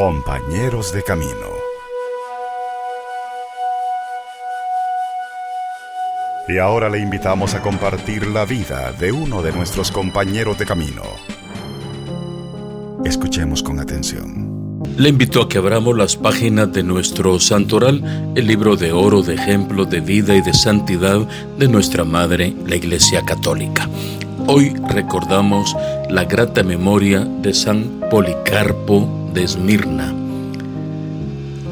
Compañeros de Camino. Y ahora le invitamos a compartir la vida de uno de nuestros compañeros de camino. Escuchemos con atención. Le invito a que abramos las páginas de nuestro santoral, el libro de oro de ejemplo de vida y de santidad de nuestra Madre, la Iglesia Católica. Hoy recordamos la grata memoria de San Policarpo de Esmirna.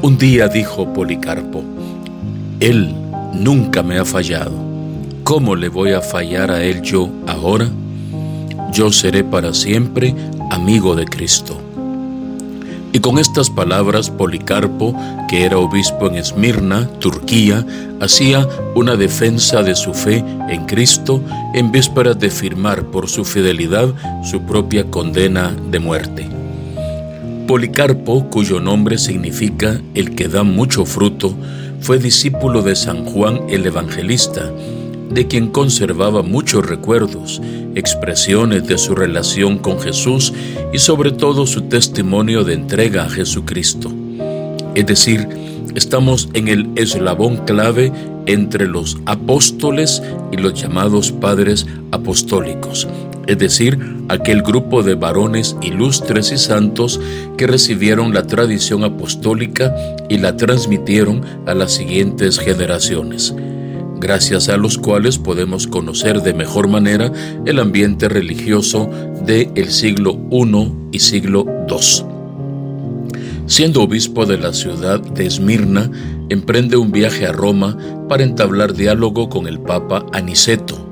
Un día dijo Policarpo, Él nunca me ha fallado. ¿Cómo le voy a fallar a Él yo ahora? Yo seré para siempre amigo de Cristo. Y con estas palabras, Policarpo, que era obispo en Esmirna, Turquía, hacía una defensa de su fe en Cristo en vísperas de firmar por su fidelidad su propia condena de muerte. Policarpo, cuyo nombre significa el que da mucho fruto, fue discípulo de San Juan el Evangelista, de quien conservaba muchos recuerdos, expresiones de su relación con Jesús y sobre todo su testimonio de entrega a Jesucristo. Es decir, estamos en el eslabón clave entre los apóstoles y los llamados padres apostólicos, es decir, aquel grupo de varones ilustres y santos que recibieron la tradición apostólica y la transmitieron a las siguientes generaciones gracias a los cuales podemos conocer de mejor manera el ambiente religioso del el siglo I y siglo II. Siendo obispo de la ciudad de Esmirna, emprende un viaje a Roma para entablar diálogo con el Papa Aniceto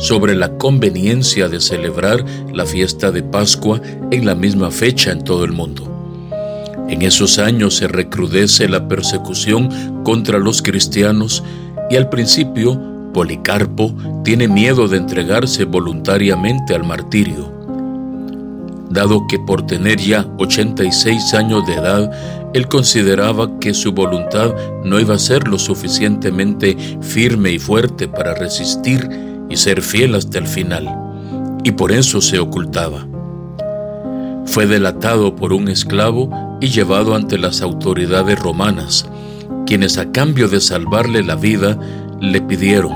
sobre la conveniencia de celebrar la fiesta de Pascua en la misma fecha en todo el mundo. En esos años se recrudece la persecución contra los cristianos y al principio Policarpo tiene miedo de entregarse voluntariamente al martirio. Dado que por tener ya 86 años de edad, él consideraba que su voluntad no iba a ser lo suficientemente firme y fuerte para resistir y ser fiel hasta el final, y por eso se ocultaba. Fue delatado por un esclavo y llevado ante las autoridades romanas, quienes a cambio de salvarle la vida le pidieron,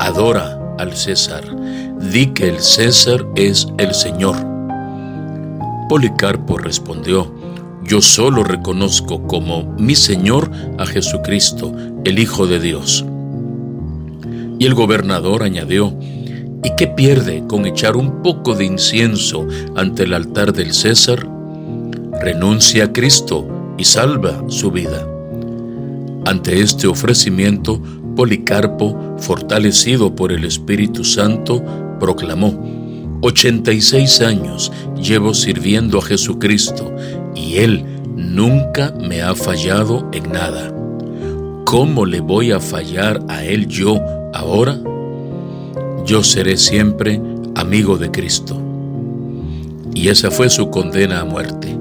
adora al César, di que el César es el Señor. Policarpo respondió, yo solo reconozco como mi Señor a Jesucristo, el Hijo de Dios. Y el gobernador añadió, ¿y qué pierde con echar un poco de incienso ante el altar del César? Renuncia a Cristo y salva su vida. Ante este ofrecimiento, Policarpo, fortalecido por el Espíritu Santo, proclamó, 86 años llevo sirviendo a Jesucristo y Él nunca me ha fallado en nada. ¿Cómo le voy a fallar a Él yo ahora? Yo seré siempre amigo de Cristo. Y esa fue su condena a muerte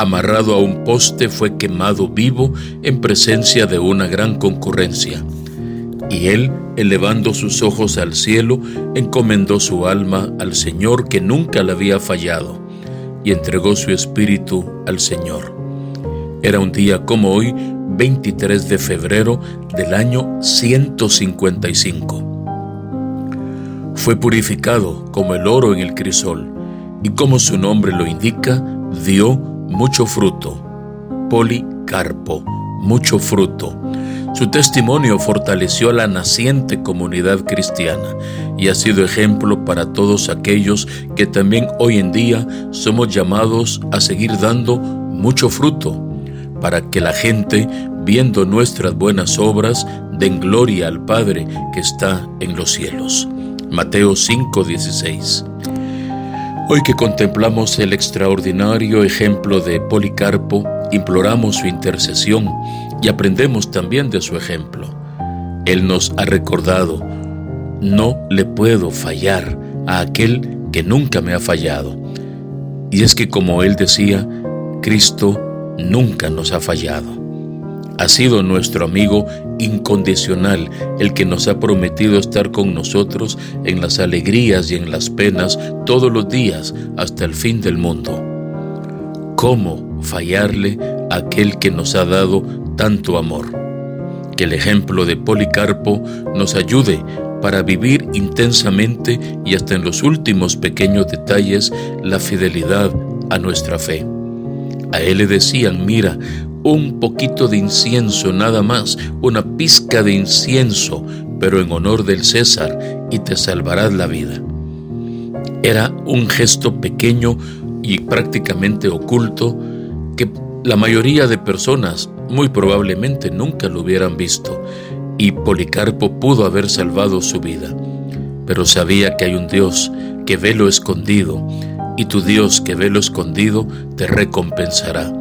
amarrado a un poste, fue quemado vivo en presencia de una gran concurrencia. Y él, elevando sus ojos al cielo, encomendó su alma al Señor que nunca le había fallado, y entregó su espíritu al Señor. Era un día como hoy, 23 de febrero del año 155. Fue purificado como el oro en el crisol, y como su nombre lo indica, dio mucho fruto. Policarpo, mucho fruto. Su testimonio fortaleció a la naciente comunidad cristiana y ha sido ejemplo para todos aquellos que también hoy en día somos llamados a seguir dando mucho fruto, para que la gente, viendo nuestras buenas obras, den gloria al Padre que está en los cielos. Mateo 5:16 Hoy que contemplamos el extraordinario ejemplo de Policarpo, imploramos su intercesión y aprendemos también de su ejemplo. Él nos ha recordado, no le puedo fallar a aquel que nunca me ha fallado. Y es que como él decía, Cristo nunca nos ha fallado ha sido nuestro amigo incondicional, el que nos ha prometido estar con nosotros en las alegrías y en las penas todos los días hasta el fin del mundo. ¿Cómo fallarle a aquel que nos ha dado tanto amor? Que el ejemplo de Policarpo nos ayude para vivir intensamente y hasta en los últimos pequeños detalles la fidelidad a nuestra fe. A él le decían, mira, un poquito de incienso nada más, una pizca de incienso, pero en honor del César, y te salvarás la vida. Era un gesto pequeño y prácticamente oculto que la mayoría de personas muy probablemente nunca lo hubieran visto, y Policarpo pudo haber salvado su vida. Pero sabía que hay un Dios que ve lo escondido, y tu Dios que ve lo escondido te recompensará.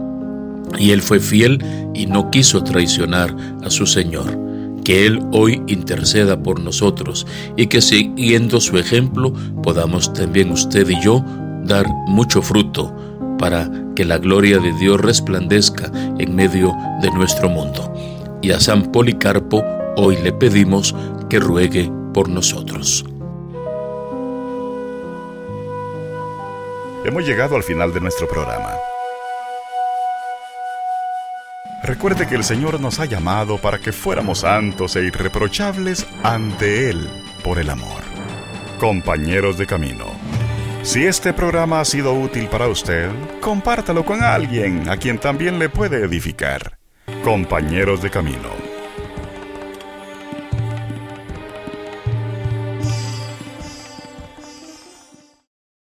Y él fue fiel y no quiso traicionar a su Señor. Que Él hoy interceda por nosotros y que siguiendo su ejemplo podamos también usted y yo dar mucho fruto para que la gloria de Dios resplandezca en medio de nuestro mundo. Y a San Policarpo hoy le pedimos que ruegue por nosotros. Hemos llegado al final de nuestro programa. Recuerde que el Señor nos ha llamado para que fuéramos santos e irreprochables ante Él por el amor. Compañeros de camino. Si este programa ha sido útil para usted, compártalo con alguien a quien también le puede edificar. Compañeros de camino